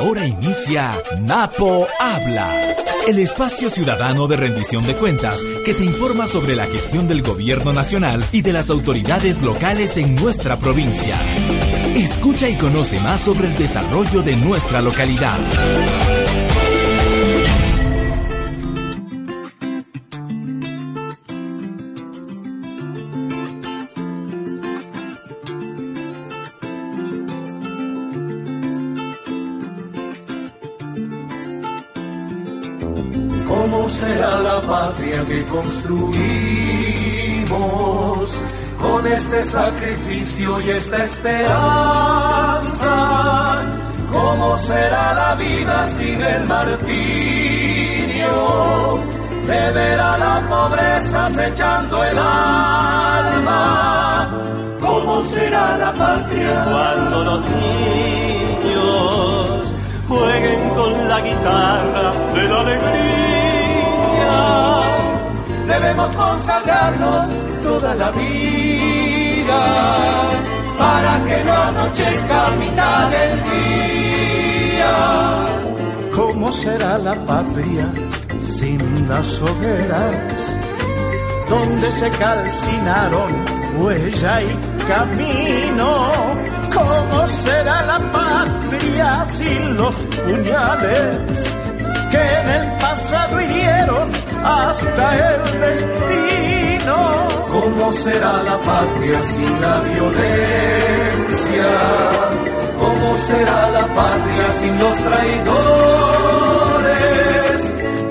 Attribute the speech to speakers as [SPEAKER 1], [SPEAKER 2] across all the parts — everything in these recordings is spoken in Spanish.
[SPEAKER 1] Ahora inicia Napo Habla, el espacio ciudadano de rendición de cuentas que te informa sobre la gestión del gobierno nacional y de las autoridades locales en nuestra provincia. Escucha y conoce más sobre el desarrollo de nuestra localidad.
[SPEAKER 2] Que construimos con este sacrificio y esta esperanza? ¿Cómo será la vida sin el martirio? De ver a la pobreza acechando el alma. ¿Cómo será la patria cuando los niños jueguen con la guitarra de la alegría? Debemos consagrarnos toda la vida para que no anochezca mitad del día.
[SPEAKER 3] ¿Cómo será la patria sin las hogueras? Donde se calcinaron huella y camino. ¿Cómo será la patria sin los puñales que en el pasado hirieron hasta el destino?
[SPEAKER 2] ¿Cómo será la patria sin la violencia? ¿Cómo será la patria sin los traidores?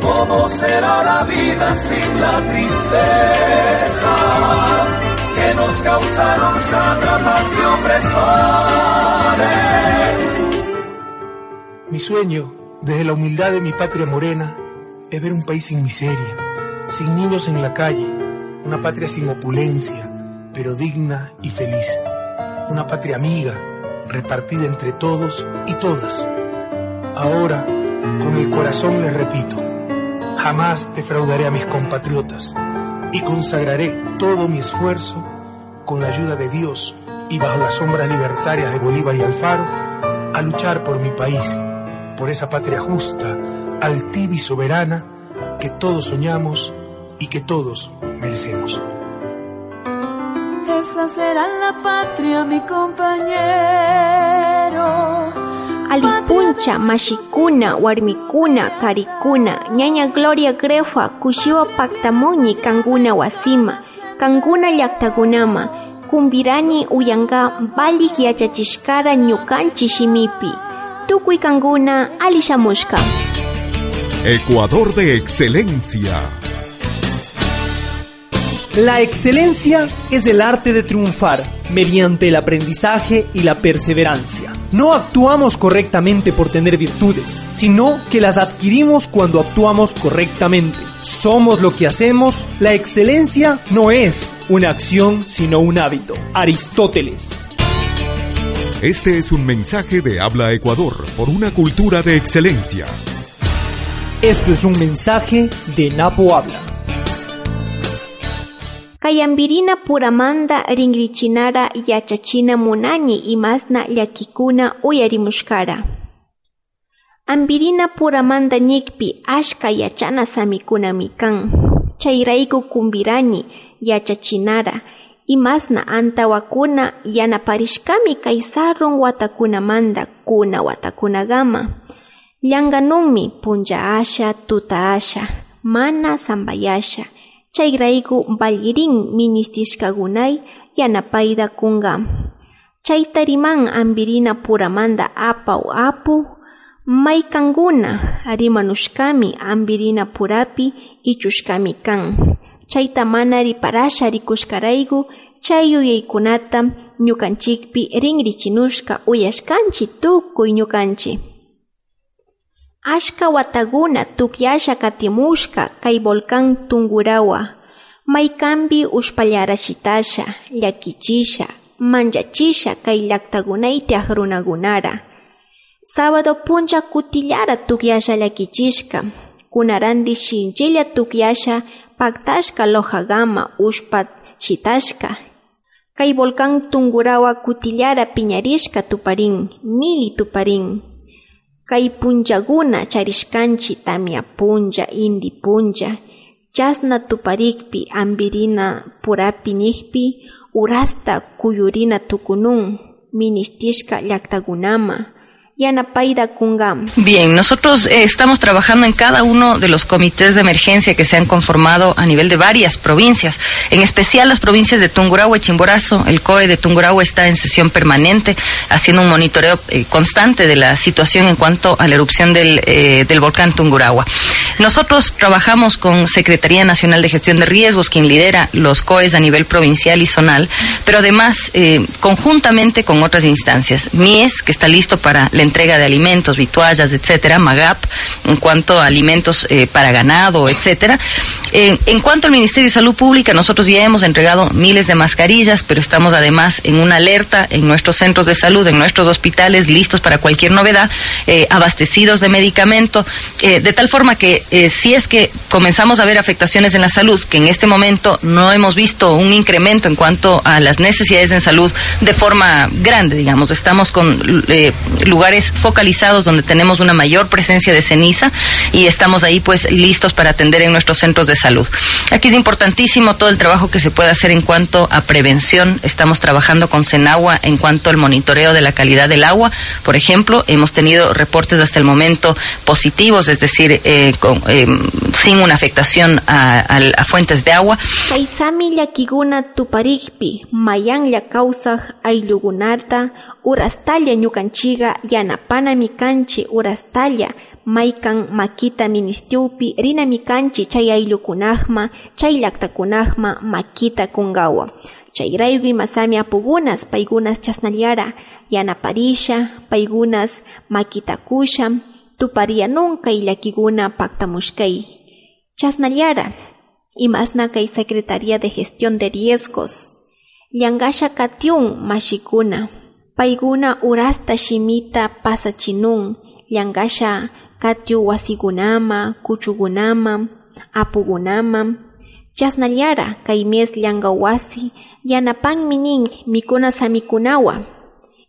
[SPEAKER 2] ¿Cómo será la vida sin la tristeza que nos causaron sátrapas y opresores?
[SPEAKER 4] Mi sueño, desde la humildad de mi patria morena, es ver un país sin miseria, sin niños en la calle, una patria sin opulencia, pero digna y feliz, una patria amiga, repartida entre todos y todas. Ahora, con el corazón les repito, jamás defraudaré a mis compatriotas y consagraré todo mi esfuerzo con la ayuda de Dios y bajo las sombras libertarias de Bolívar y Alfaro a luchar por mi país, por esa patria justa, altiva y soberana que todos soñamos y que todos merecemos.
[SPEAKER 5] Esa será la patria, mi compañero.
[SPEAKER 6] Alipuncha, mashikuna, warmikuna, karikuna, ñaña Gloria Grefa, kushiwa paktamuñi kanguna wasima, kanguna llaktakunama, kumbirani uyanga balik yachachishkara ñukanchi shimipi. Tukuy kanguna alishamushka.
[SPEAKER 1] Ecuador de excelencia.
[SPEAKER 7] La excelencia es el arte de triunfar mediante el aprendizaje y la perseverancia. No actuamos correctamente por tener virtudes, sino que las adquirimos cuando actuamos correctamente. Somos lo que hacemos. La excelencia no es una acción, sino un hábito. Aristóteles.
[SPEAKER 1] Este es un mensaje de Habla Ecuador por una cultura de excelencia.
[SPEAKER 7] Esto es un mensaje de Napo Habla.
[SPEAKER 6] Kayambirina puramanda ringrichinara yachachina munani imasna llakikuna uyarimushkara. Ambirina puramanda ñikpi ashka yachana samikunami kan. Chayrayku kumbirani yachachinara imasna antawakuna yanaparishkami kay sarun watakunamanda kuna watakunagama. Llanganumi punja asha tuta asha mana sambayasha. chayrayku vallirin ministishkagunay yanapayda kunga. Chaytariman ambirina puramanda apaw apu maykanguna arimanushkami ambirina purapi ichushkami kan. Chayta mana riparasha rikushkarayku chay yuyaykunata ñukanchikpi rinrichinushka uyashkanchi tukuy ñukanchi. Ashka wataguna tukyasha katimushka kay volcán Tungurawa. Maykambi ushpallarashitasha, llakichisha, manchachisha kay llaktagunaytiaq runagunara. Sábado puncha kutillara tukyasha llakichishka. Kunarandi shinchilla tukyasha paktashka lohagama ushpat shitashka. Kay volcán Tungurawa kutillara piñarishka tuparin, mili tuparin. kay punllakuna charishkanchi tamia punlla indi punlla chasna tuparikpi ambirina purapi nikpi urasta kuyurina tukunun ministishka llaktakunama
[SPEAKER 8] Bien, nosotros eh, estamos trabajando en cada uno de los comités de emergencia que se han conformado a nivel de varias provincias, en especial las provincias de Tungurahua y Chimborazo. El COE de Tungurahua está en sesión permanente, haciendo un monitoreo eh, constante de la situación en cuanto a la erupción del, eh, del volcán Tungurahua. Nosotros trabajamos con Secretaría Nacional de Gestión de Riesgos, quien lidera los COEs a nivel provincial y zonal, pero además conjuntamente con otras instancias. MIES, que está listo para la entrega de alimentos, vituallas, etcétera, MAGAP, en cuanto a alimentos eh, para ganado, etcétera. en cuanto al Ministerio de Salud Pública, nosotros ya hemos entregado miles de mascarillas, pero estamos además en una alerta en nuestros centros de salud, en nuestros hospitales, listos para cualquier novedad, eh, abastecidos de medicamento, eh, de tal forma que si es que comenzamos a ver afectaciones en la salud, que en este momento no hemos visto un incremento en cuanto a las necesidades en salud de forma grande, digamos, estamos con lugares focalizados donde tenemos una mayor presencia de ceniza y estamos ahí pues listos para atender en nuestros centros de salud. Aquí es importantísimo todo el trabajo que se puede hacer en cuanto a prevención. Estamos trabajando con Senagua en cuanto al monitoreo de la calidad del agua. Por ejemplo, hemos tenido reportes hasta el momento positivos, es decir, eh, eh, sin una afectación a, fuentes de agua.
[SPEAKER 6] urastalla ñukanchiga yanapanami kanchi urastalla maykan makita ministiupi rinami kanchi chay ayllukunajma chay llaqtakunajma makita kungawa chayrayku masami apugunas paygunas chasnallara yanaparisha paygunas makitakusha tuparianunka llakikuna paktamushkay chasnallara imasna kay Secretaría de Gestión de Riesgos. Llangasha katiun mashikuna. Paiguna urasta shimita pasachinun, llangasha katyu wasigunama, kuchugunama, apugunama, chasnallara kay mes llanga wasi, yanapan minin mikuna samikunawa,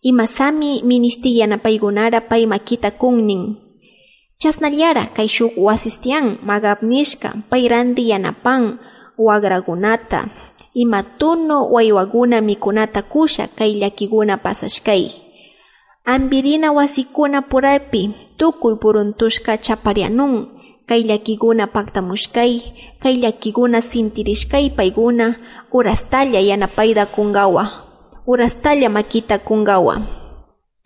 [SPEAKER 6] imasami ministi yanapaygunara pay makita kunnin. Chasnallara kay shuk wasistian magabnishka pay randi yanapan wagragunata, imatuno waywaguna mikunata kusha kay llakikuna pasashkay. Ambirina wasikuna purapi tukuy puruntushka chaparianun kay llakikuna paktamushkay kay llakikuna sintirishkay payguna urastalla yanapayda kungawa urastalla makita kungawa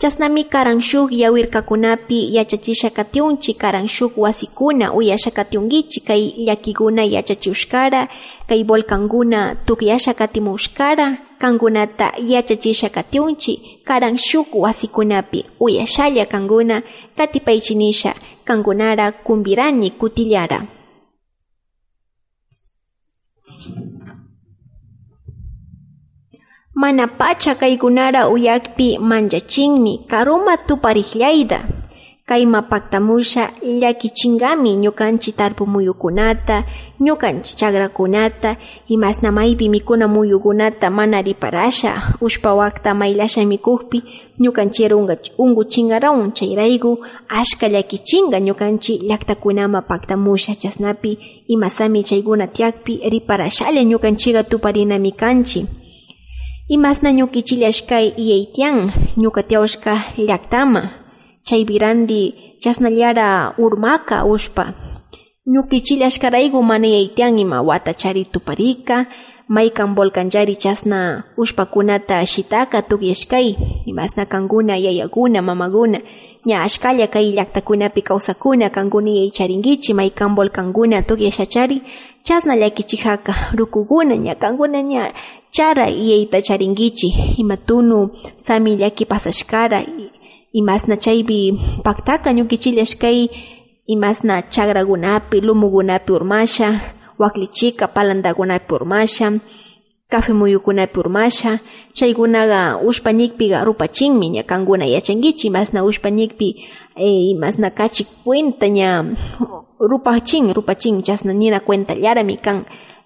[SPEAKER 6] Chasnami karan shuk yawirkakunapi yachachisha katiunchi karan shuk wasikuna uyasha katiungichi kay llakikuna yachachiushkara kay volkankuna tukyasha katimushkara kankunata yachachisha katiunchi wasikunapi uyashalla kankuna katipaychinisha kankunara kumbirani kutillara Mana pacha uyakpi manchachinmi karuma tupariklayta kayma paktamusha llakichingami ñukanchi tarpu muyukunata ñukanchi chakrakunata imasna maypi mikuna muyukunata mana riparasha ushpa wakta maylasha mikukpi ñukanchira unguchingarawan chayrayku ashka llakichinga ñukanchi llaktakunama paktamusha chasnapi imasami chaykuna tiakpi riparashalla ñukanchiga tuparinami kanchi Imasna ñukichillashkay iyaytian ñukatiawshka llaktama chaybirandi chasnallara urmaka ushpa ñukichillashkarayku mana yaytian ima watachari tuparika maykan volcanllari chasna ushpakunata shitaka tukyashkay imasna kankuna yayakuna mamakuna ña ashkalla kay llaktakunapi kawsakuna kankuna yaycharinkichi maykan volcankuna tukyashachari chasna llakichijaka rukukuna ña kankuna ña chara iyayta charinkichi imatunu sami llaki pasashkara imasna chaypi paktaka ñukichillashkay imasna chakrakunapi lumukunapi urmasha waklichika palantakunapi urmasha café muyukunapi urmasha chaykunaqa ushpanikpiqa rupachinmi ña kankuna yachankichi imasna ushpanikpi eh, imasna kachi cuenta ña rupachin rupachin chasna nina cuentallarami kan.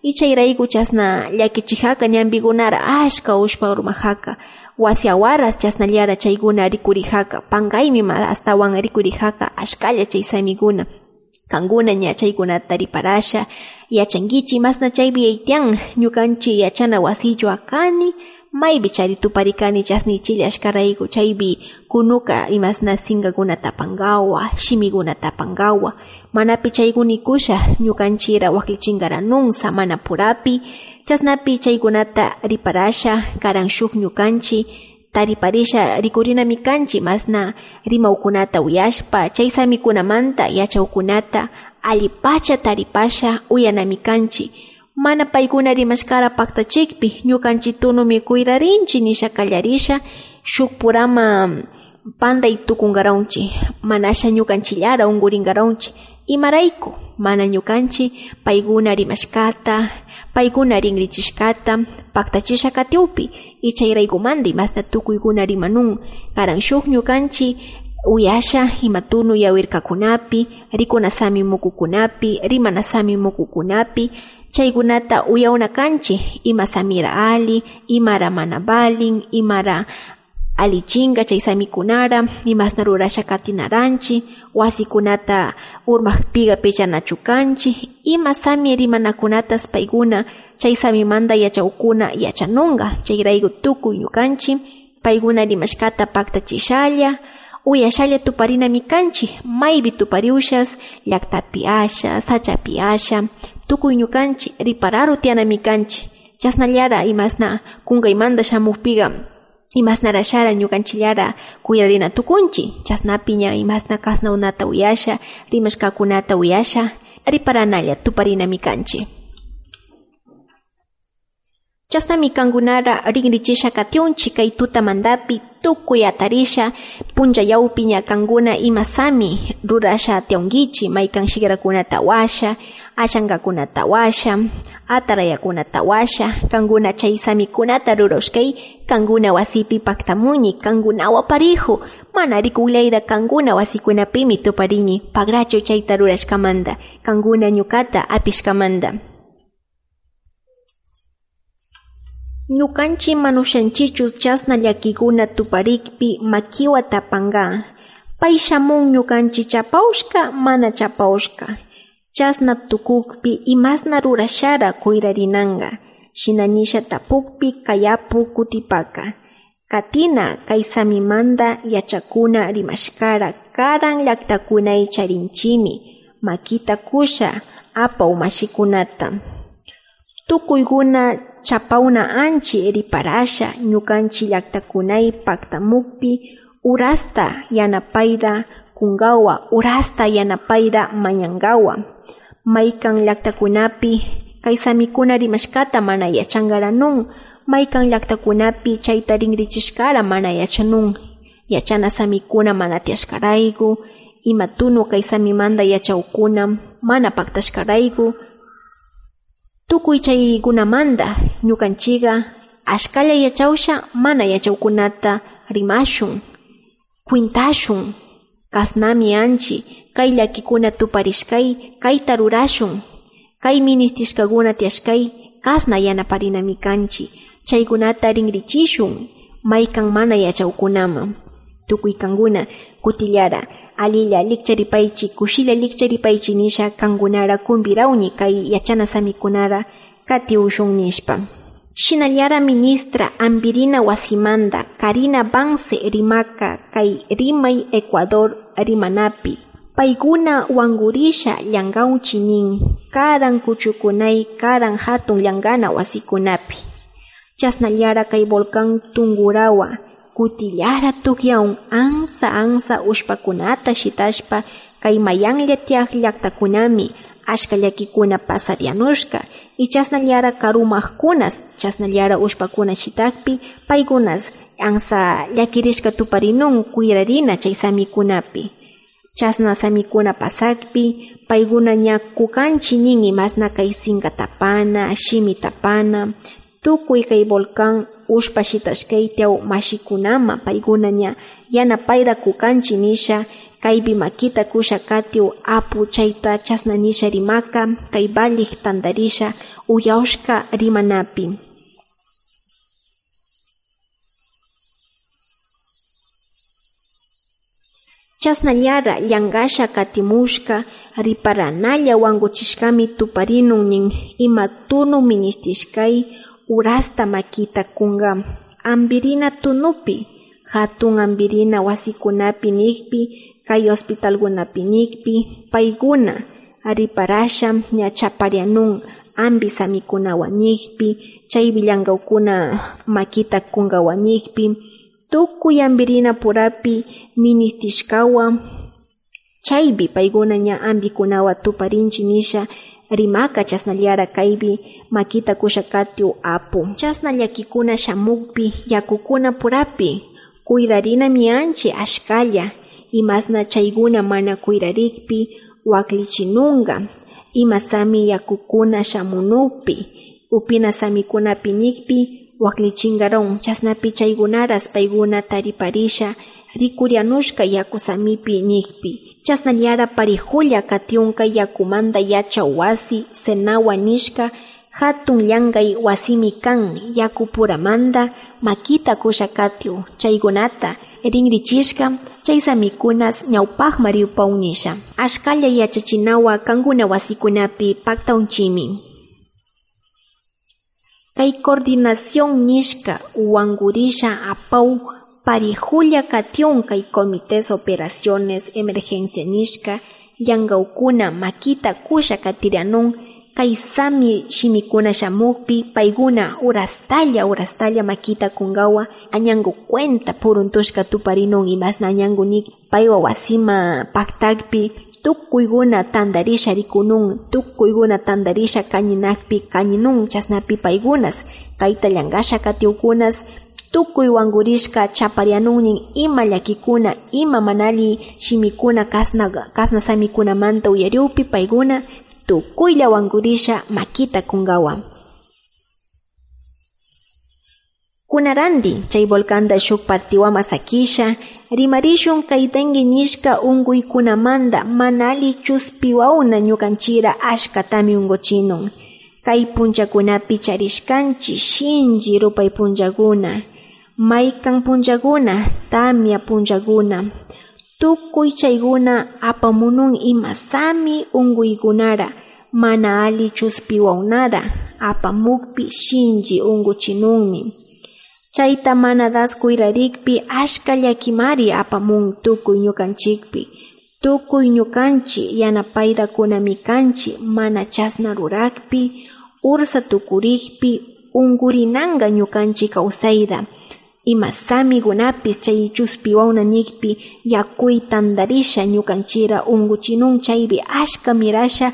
[SPEAKER 6] Y chayrayku chasna llakichijaka ñampikunara ashka ushpa urmajaka wasi awaras chasnallara chaykuna rikurijaka pankaymi astawan rikurijaka ashkalla chay samiguna kankuna ña chaykunata riparasha yachankichik masna chaypi aytian ñukanchik yachana wasichu akani maybi chari tuparikani chasnichilla ashkarayku chaypi kunuka imasna sinkakunata pankawa shimikunata pankawa manapi chaykunikusha ñukanchira waklichinkaranunsa mana purapi. Chasnapi chaykunata riparasha karan shuk ñukanchik tariparisha rikurinami kanchik masna rimawkunata uyashpa. Chay samikunamanta yachawkunata allipacha taripasha uyanami kanchik mana paykuna rimashkara paktachikpi ñukanchik tunumi cuidarinchik nisha kallarisha shuk purama panday tukunkaranchik manasha ñukanchillara unkurinkaranchik imarayku mana ñukanchik paykuna rimashkata paykuna rinrichishkata paktachisha katiupi y chayraykumanta imasta tukuykuna rimanun. Karan shuk ñukanchik uyasha himatunu yawirkakunapi rikunasami mukukunapi rimanasami mukukunapi chaykunata uyawna kanchik ima samira ali imara mana balin imara alichinga chay samikunara imasna rurasha katinaranchik wasikunata pichanachu kanchik ima sami rimanakunatas paykuna chay samimanta yachawkuna yachanunga chayrayku tukuy ñukanchik paykuna rimashkata paktachishalla uyashalla tuparinami kanchik maypi tupariushas llaktapi asha sachapi asha tukuy ñukanchik ripararu tiyanami kanchik chasnallara imasna kunkaymanta shamukpiqa imasnarashara ñukanchillara kuyarina tukunchik chasnapi ña imasna kasnaunata uyasha rimashkakunata uyasha riparanalla tuparinami kanchik chasnami kankunara rinrichisha katiunchik kay tutamantapi tukuy atarisha puncha yawpi ña kankuna ima sami rurasha tionkichik maykan shikrakunata washa ashankakunata washa atarayakunata washa kankuna chay samikunata rurashkay kankuna wasipi paktamuñi kankunawa parihu mana rikuklayta kankuna wasikunapimi tuparini pagracho chayta rurashkamanta kankuna ñukata ñukanchik manushanchichu chasna llakikuna tuparikpi makiwata panka pay shamun ñukanchik chapawshka mana chapawshka chasna tukukpi imasna rurashara kuyrarinanka shinanisha tapukpi kayapu kutipaka. Katina kay samimanta yachakuna rimashkara karan llaktakunay charinchimi. Makita kusha apaw mashikunata chapawna anchi riparasha ñukanchi llaktakunay paktamukpi urasta yanapayda kunkawa urasta yanapayda mañankawa maykan llaktakunapi kay samikuna rimashkata mana yachankaranun maykan llaktakunapi chayta rinrichishkara mana yachanun yachana samikuna mana tiyashkarayku ima tunu kay yachawkuna mana paktashkarayku tukuy chaykunamanta ñukanchikqa ashkalla yachawsha mana yachawkunata rimashun kwintashun kasnami anchi kay llakikuna tuparishkay kayta rurashun kay ministishkakuna tiyashkay kasna yanaparinami kanchi chaykunata rinrichishun maykan mana yachawkunaman tukuy kankuna kutillara alilla likcharipaychi kushilla likcharipaychi nisha kankunara kumpirawñi kay yachana samikunara katiushun nishpa shinallara ministra Ambirina Wasimanda Karina Banse rimaka kay rimay Ecuador rimanapi. Paykuna wangurisha llankawchi nin karan kuchukunay karan hatun llankana wasikunapi. Chasnallara kay volcan tungurawa kutillara tukyawan ansa ansa ushpakunata shitashpa kay mayanlla tiyak llaktakunami ashka llakikuna pasarianushka y chasnallara karumakkunas chasnallara ushpakuna shitakpi paykunas ansa llakirishka tuparinun kuyrarina chay samikunapi. Chasna samikuna pasakpi paykuna ña kukanchi nin imasna kay sinka tapana shimi tapana tukuy kay volcan ushpa shitashkaytiaw mashikunama paykuna ña yanapayta kukanchi nisha kaibi makita katiu apu chayta chasnanisha rimaka kay tandarisha tantarisha uyawshqa rimanapi. Chasnallara llankasha katimushka riparanalla wankuchishkami tuparinun nin ima tunu ministishkay urasta makita kunga ambirina tunupi hatun ambirina wasikunapi nikpi kay paykuna riparasha ña chaparianun ambi samikuna wañikpi, chay villankawkuna makita kunga nikpi tukuy ambirina purapi ministishkawa chaypi paykuna ña ambikunawa tuparinchi nisha rimaka chasnallara kaypi makita kushakatiu apu. Chasna llakikuna shamukpi yakukuna purapi kuirarinami anchi ashkalla imasna chaykuna mana kuirarikpi waklichinunga imasami yakukuna shamunukpi upina samikunapi nikpi waklichingaron chasnapi chaykunaras paykuna tariparisha rikurianushka yaku samipi nikpi chasnallara parijulla katiunka yakumanta yacha wasi senawa nishka hatun llankay wasimi kan yakupuramanta makita kushakatiu chaykunata rinrichishka chay samikunas ñawpajma riupawn nisha ashkalla yachachinawa kankuna wasikunapi paktaunchimi kay coordinación nishka wangurisha apaw parijulla kation kay comités operaciones emergencia nishka llankawkuna makita kusha katirianun kay sami shimikuna shamukpi paykuna urastalla urastalla makita kungawa añangu cuenta puruntushka tuparinun imasna añangu niki paywa wasima paktakpi tukuykuna tandarisha rikunun tukuykuna tandarisha kañinakpi kañinun chasnapi paykunas kayta llankasha katiukunas tukuy wangurishka chaparianunnin ima llakikuna ima manali shimikuna kasna kasna samikunamanta uyariupi paykuna tukuylla wangurisha makita kungawa kunarandi chay volcanta shuk partiwama sakisha rimarishun kaytanki nishka unkuykunamanta manali chuspiwawna ñukanchira ashkatami unkuchinun kay punchakunapi charishkanchi shinchi rupay punchakuna maykan punchakuna tamia punchakuna tukuy chaykuna apamunun ima sami unkuykunara mana ali chuspiwawnara apamukpi shinchi unkuchinunmi chayta mana das kuyrarikpi ashka llakimari apamun tukuy ñukanchikpi. Tukuy ñukanchi yanapaydakunami kanchi mana chasna rurakpi ursa tukurikpi unkurinanka ñukanchik kawsayda ima samikunapis chay chuspiwawnanikpi yakuy tandarisha ñukanchira unkuchinun chaypi ashka mirasha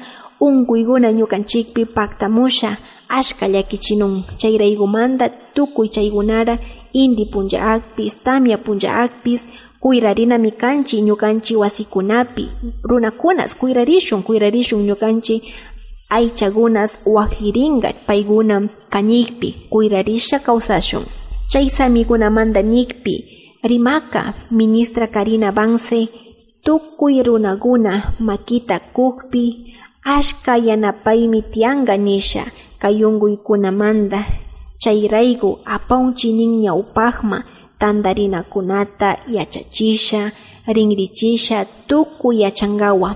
[SPEAKER 6] unkuykuna ñukanchikpi paktamusha ashka llakichinun. Chayraykumanta tukuy chaykunara inti punllaakpis tamia punllaakpis kuyrarinami kanchi ñukanchi wasikunapi. Runakunas kuyrarishun kuyrarishun ñukanchi aychakunas wakirinka paykuna kañikpi kuyrarisha kawsashun chay samikunamanta nikpi rimaka ministra Karina Vance tukuy runakuna makita kukpi ashka yanapaymi tiyanka nisha kay unkuykunamanta chayrayku apawnchi nin ñawpajma tantarinakunata yachachisha rinrichisha tukuy yachankawa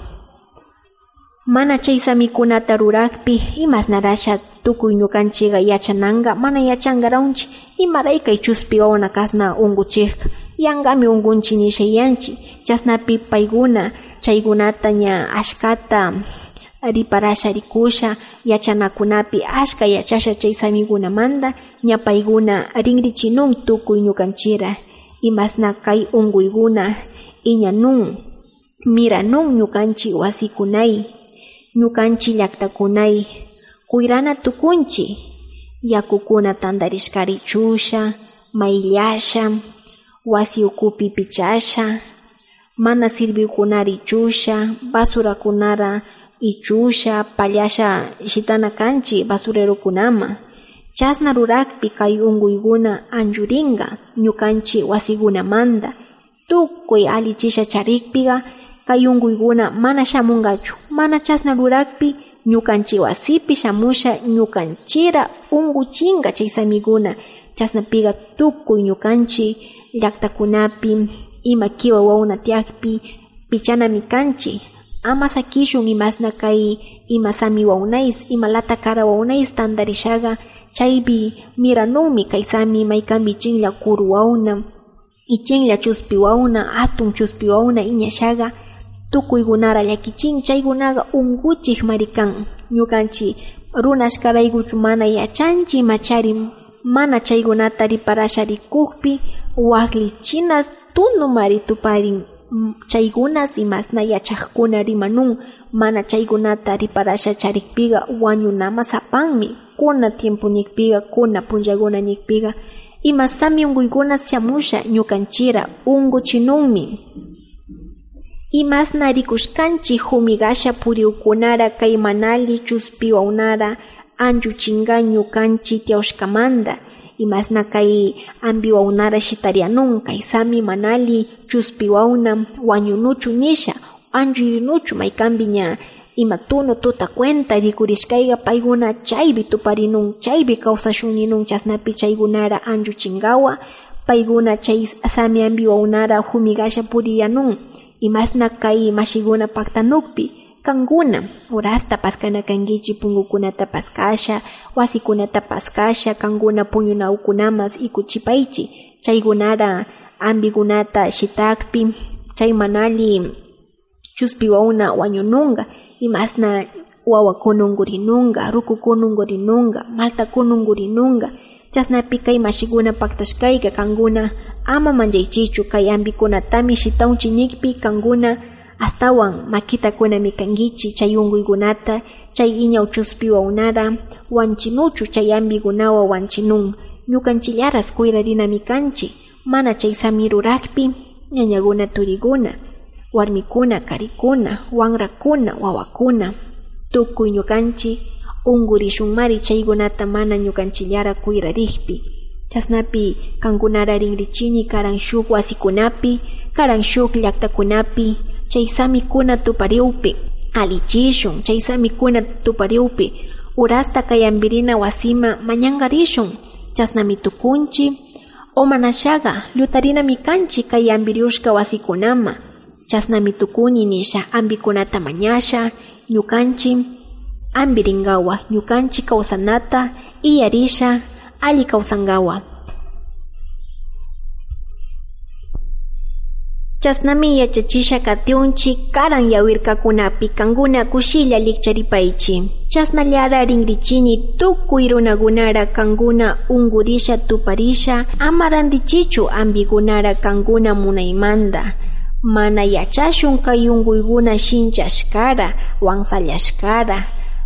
[SPEAKER 6] mana chay samikunata rurakpi imasnarasha tukuy ñukanchiqa yachananka mana yachankaranchi imarayka chuspiwawna kasna unkuchikka yankami unkunchi nishayanchi chasnapi paykuna chaykunata ña ashkata riparasha rikusha yachanakunapi ashka yachasha chay samikunamanta ña paykuna rinrichinun tukuy ñukanchira. Imasna kay unkuykuna iñanun miranun ñukanchik wasikunay. Ñukanchik llaktakunay. Kuyrana tukunchi yakukuna tantarishkarichusha mayllasha wasi ukupi pichasha mana sirvikunara ichusha basurakunara ichusha pallasha shitana kanchi basurerokunama. Chasna rurakpi kay unkuykuna anchurinka ñukanchik wasikunamanta tukuy allichisha charikpiqa kay unkuykuna mana shamunkachu mana chasna rurakpi ñukanchik wasipi shamusha ñukanchira unkuchinka chay samikuna chasnapiqa tukuy ñukanchik llaktakunapi ima kiwa wauna tiakpi mi kanchi ama sakishun imasna kay imasami waunais imalata kara waunais tandarishaga chaypi miranunmi kay sami maykambi chinlla kuru wauna ichinlla chuspi wauna atun chuspi wauna iñashaga tukuygunara llakichin chaykunaqa unguchik marikan. Ñukanchik runashkaraykuchu mana yachanchik machari mana chaykunata riparasha rikukpi waklichinas tunu mari tuparin chaykunas imasna yachaqkuna rimanun mana chaykunata riparasha charikpiqa wañunamas apanmi kuna tiempuñikpiqa kuna punllakunañikpiqa imasami unkuykunas shamusha ñukanchira unkuchinunmi imasna rikushkanchik humigasha puriukunara kay manali chuspiwaunara anchuchinga ñukanchik tiawshkamanta imasna kay ambiwaunara shitarianun kay sami manali chuspiwauna wañunuchu nisha anchuyunuchu maykampi ña ima tunu tuta cuenta rikurishkayqa paykuna chaypi tuparinun chaypi kawsashunninun chasnapi chaykunara anchuchingawa paykuna chay sami ambiwaunara humigasha puriyanun imasna kay mashiguna paktanukpi kankuna urasta paskana kankichi punkukunata paskasha wasikunata paskasha kankuna puñunawkunamas ikuchipaychi chaykunara ambikunata shitakpi chay manali chuspiwauna wañununga imasna wawakuna unkurinunga rukukuna unkurinunga maltakuna unkurinunga chasnapi kay mashikuna paktashkayka kankuna ama manchaychichu kay ambikunatami shitaunchiñikpi kankuna. Astawan makitakunami kankichi chay unkuykunata chay iñaw unada wanchinuchu chay ambikunawa wanchinun. Ñukanchillaras kuyrarinami kanchi mana chay samirurakpi ñañakuna turiguna warmikuna karikuna wanrakuna wawakuna. Tukuy ñukanchik unkurishunmari chaykunata mana ñukanchillara kuirarikpi chasnapi kankunara rinrichini karan shuk wasikunapi karan shuk llaktakunapi chay samikuna tupariupi alichishun chay samikuna tupariupi urasta kay ambirina wasima mañangarishun chasnami tukunchi o manashaga llutarinami kanchi kay ambiriushka wasikunama. Chasnami tukuni nisha ambikunata mañasha ñukanchi ambiringawa ñukanchi kawsanata iyarisha ali kawsangawa. Chasnami yachachisha katiunchi karan yawirkakunapi kankuna kushilla likcharipaychi. Chasnallara rinrichini tukuy runakunara kankuna unkurisha tuparisha ama randichichu ambikunara kankuna munaymanta mana yachashun kay unkuykuna shinchashkara wansallashkara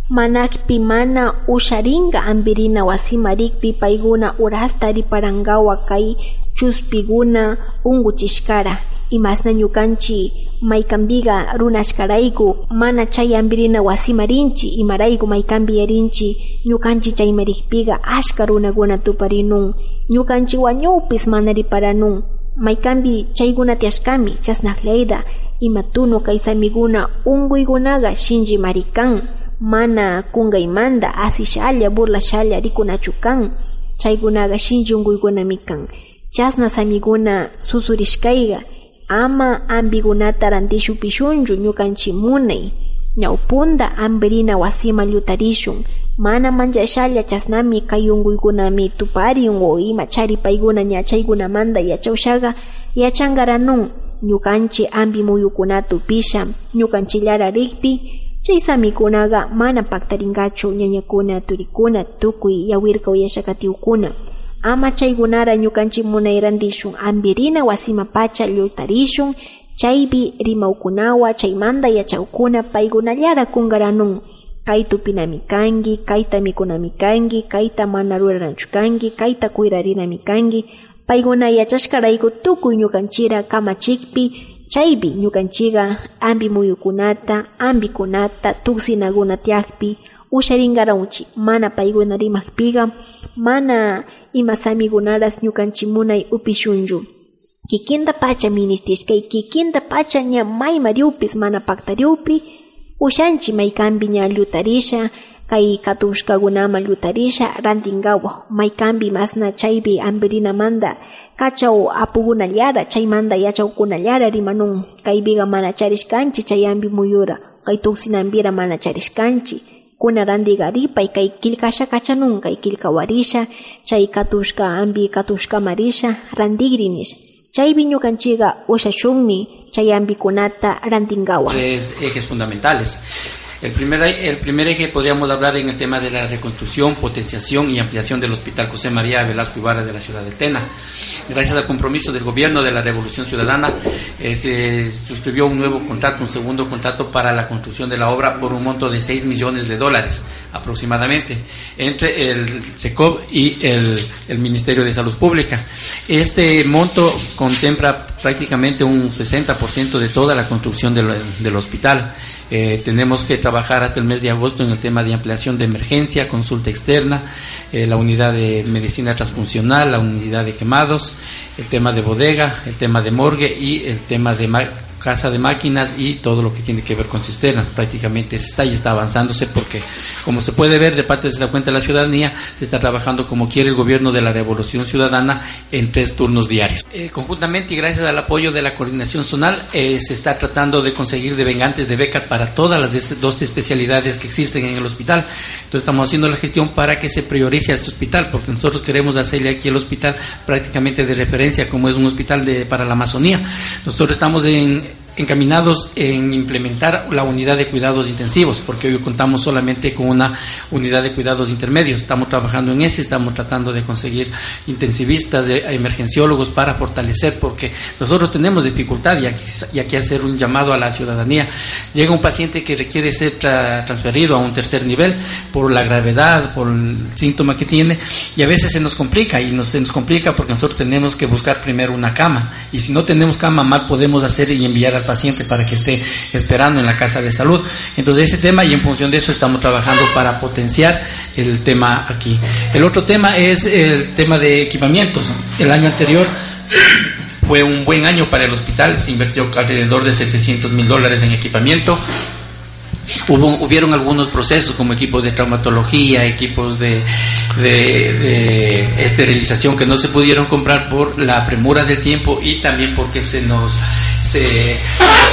[SPEAKER 6] manakpi mana usharinga ambirina wasimarikpi paykuna urasta riparangawa kay chuspikuna unkuchishkara imasna ñukanchi maykampiqa runashkarayku mana chay ambirina wasimarinchi imarayku maykampi yarinchi ñukanchi chaymarikpiqa ashka runakuna tuparinun. Ñukanchi wañupis mana riparanun maykampi chaykuna tiyashkami chasnaqllayda ima tunu kay samikuna unkuykunaqa shinchi marikan mana kunkaymanta asishalla burlashalla rikunachu kan chaykunaqa kan chasna samikuna susurishkayga ama ambikunata rantishupishunchu ñukanchik munay ñawpunta ambirina wasima llutarishun mana manchashalla chasnami kay unkuykunami tuparin o ima charipaykuna ña chaykunamanta yachawshaqa yachankaranun ñukanchik ambi muyukunata upisha rikpi chay samikunaqa mana paktarinkachu ñañakuna turikuna tukuy yawirka uyashakatiukuna. Ama chaykunara ñukanchik munay rantishun ambirina wasima pacha llutarishun chaypi rimawkunawa chaymanta yachawkuna paykunallara kunkaranun Kaitu tupinami kanki kayta mikunami kanki kayta mana ruraranchu kanki kayta kuyrarinami kanki. Paykuna yachashkarayku tukuy ñukanchira kamachikpi chaypi ñukanchiqa ambi muyukunata ambikunata tuksinakuna tiyakpi usharinkaranchik mana paykuna rimakpiqa mana ima samikunaras ñukanchik munay upishunchu kikinta pacha ministishkay kikinta pacha ña mayma riupis mana paktariupi ushanchi maykampi ña llutarisha kay katushkakunama llutarisha rantinkawa maykampi masna chaypi ambirinamanta kachaw apugunallara chaymanta yachawkunallara rimanun. Kaypiqa mana charishkanchi chayambi muyura. Kay tuksinampira mana charishkanchi kuna randiqa ripay kay killkasha kachanun kay killka warisha chay katushka ambi katushka marisha randigri nish chaypi ñukanchiqa ushashunmi chay ambikunata rantingawa
[SPEAKER 9] tres ejes fundamentales El primer, el primer eje podríamos hablar en el tema de la reconstrucción, potenciación y ampliación del Hospital José María Velasco Ibarra de la ciudad de Tena. Gracias al compromiso del gobierno de la Revolución Ciudadana, eh, se suscribió un nuevo contrato, un segundo contrato para la construcción de la obra por un monto de 6 millones de dólares aproximadamente entre el SECOB y el, Ministerio de Salud Pública. Este monto contempla prácticamente un 60% de toda la construcción del hospital. Eh, tenemos que trabajar hasta el mes de agosto en el tema de ampliación de emergencia, consulta externa, eh, la unidad de medicina transfuncional, la unidad de quemados, el tema de bodega, el tema de morgue y el tema de casa de máquinas y todo lo que tiene que ver con cisternas. Prácticamente se está y está avanzándose porque, como se puede ver de parte de la cuenta de la ciudadanía, se está trabajando como quiere el gobierno de la Revolución Ciudadana en tres turnos diarios. Eh, conjuntamente y gracias al apoyo de la coordinación zonal, eh, se está tratando de conseguir devengantes de becas para todas las dos especialidades que existen en el hospital. Entonces estamos haciendo la gestión para que se priorice a este hospital, porque nosotros queremos hacerle aquí el hospital prácticamente de referencia, como es un hospital de, para la Amazonía. Nosotros estamos en encaminados en implementar la unidad de cuidados intensivos, porque hoy contamos solamente con una unidad de cuidados intermedios. Estamos trabajando en ese, estamos tratando de conseguir intensivistas, emergenciólogos para fortalecer, porque nosotros tenemos dificultad y aquí, que hacer un llamado a la ciudadanía. Llega un paciente que requiere ser transferido a un tercer nivel por la gravedad, por el síntoma que tiene, y a veces se nos complica, y nos, se nos complica porque nosotros tenemos que buscar primero una cama, y si no tenemos cama, mal podemos hacer y enviar a paciente para que esté esperando en la casa de salud. Entonces ese tema y en función de eso estamos trabajando para potenciar el tema aquí. El otro tema es el tema de equipamientos. El año anterior fue un buen año para el hospital, se invirtió alrededor de 700 mil dólares en equipamiento. Hubo, hubieron algunos procesos como equipos de traumatología, equipos de, de, esterilización que no se pudieron comprar por la premura del tiempo y también porque se nos se,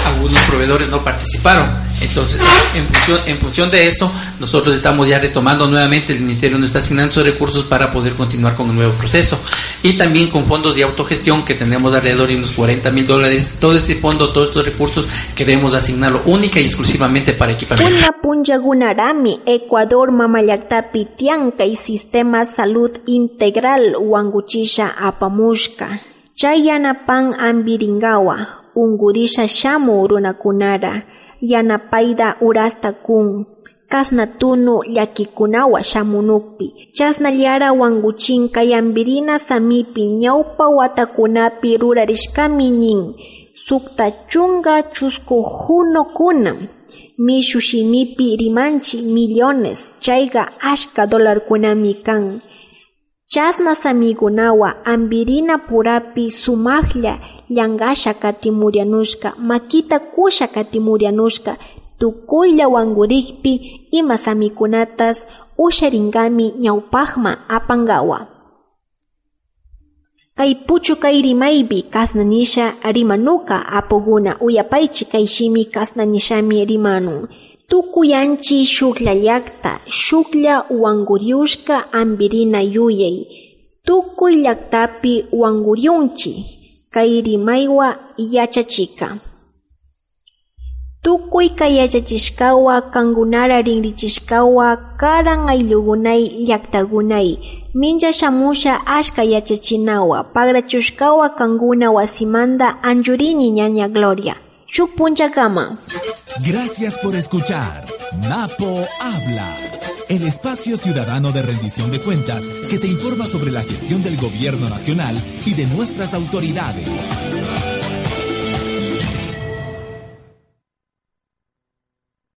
[SPEAKER 9] algunos proveedores no participaron. Entonces, en función, en función de eso, nosotros estamos ya retomando nuevamente, el Ministerio nos está asignando esos recursos para poder continuar con el nuevo proceso. Y también con fondos de autogestión, que tenemos alrededor de unos 40 mil dólares, todo ese fondo, todos estos recursos, queremos asignarlo única y exclusivamente para equipamiento.
[SPEAKER 6] Ecuador Mamayaktapi Tianca y Sistema Salud Integral Wanguchisha Apamushka. Chayanapan Ambiringawa, ungurisha shamu runakunara yanapayda urasta kun kasna tunu llakikunawa shamunukpi chasnallara wanguchinka yambirina samipi ñawpa watakunapi rurarishkami nin sukta chunga chusku hunokuna mishu shimipi rimanchi millones chayga ashka kunami kan chasna samikunawa ambirina purapi sumaqlla llangasha katimurianushka makita kusha katimurianushka tukuylla wangurikpi ima samikunatas usharingami ñawpaqma apangawa. Kay puchu kay rimaypi kasnanisha rimanuka apuguna uyapaychi kay shimi tukuyanchi shuklla llaqta shuklla wanguriushka ambirina yuyay. Tukuy llaqtapi kayrimaiwa yachachika. Tukuyka yachachishkawa kangunara rinrichishkawa karan ayllugunay llaqtagunay mincha shamusha ashka yachachinawa pagrachushkawa kanguna wasimanda anjurini ñaña Gloria. Shuk kama.
[SPEAKER 1] Gracias por escuchar. Napo habla. El espacio ciudadano de rendición de cuentas que te informa sobre la gestión del gobierno nacional y de nuestras autoridades.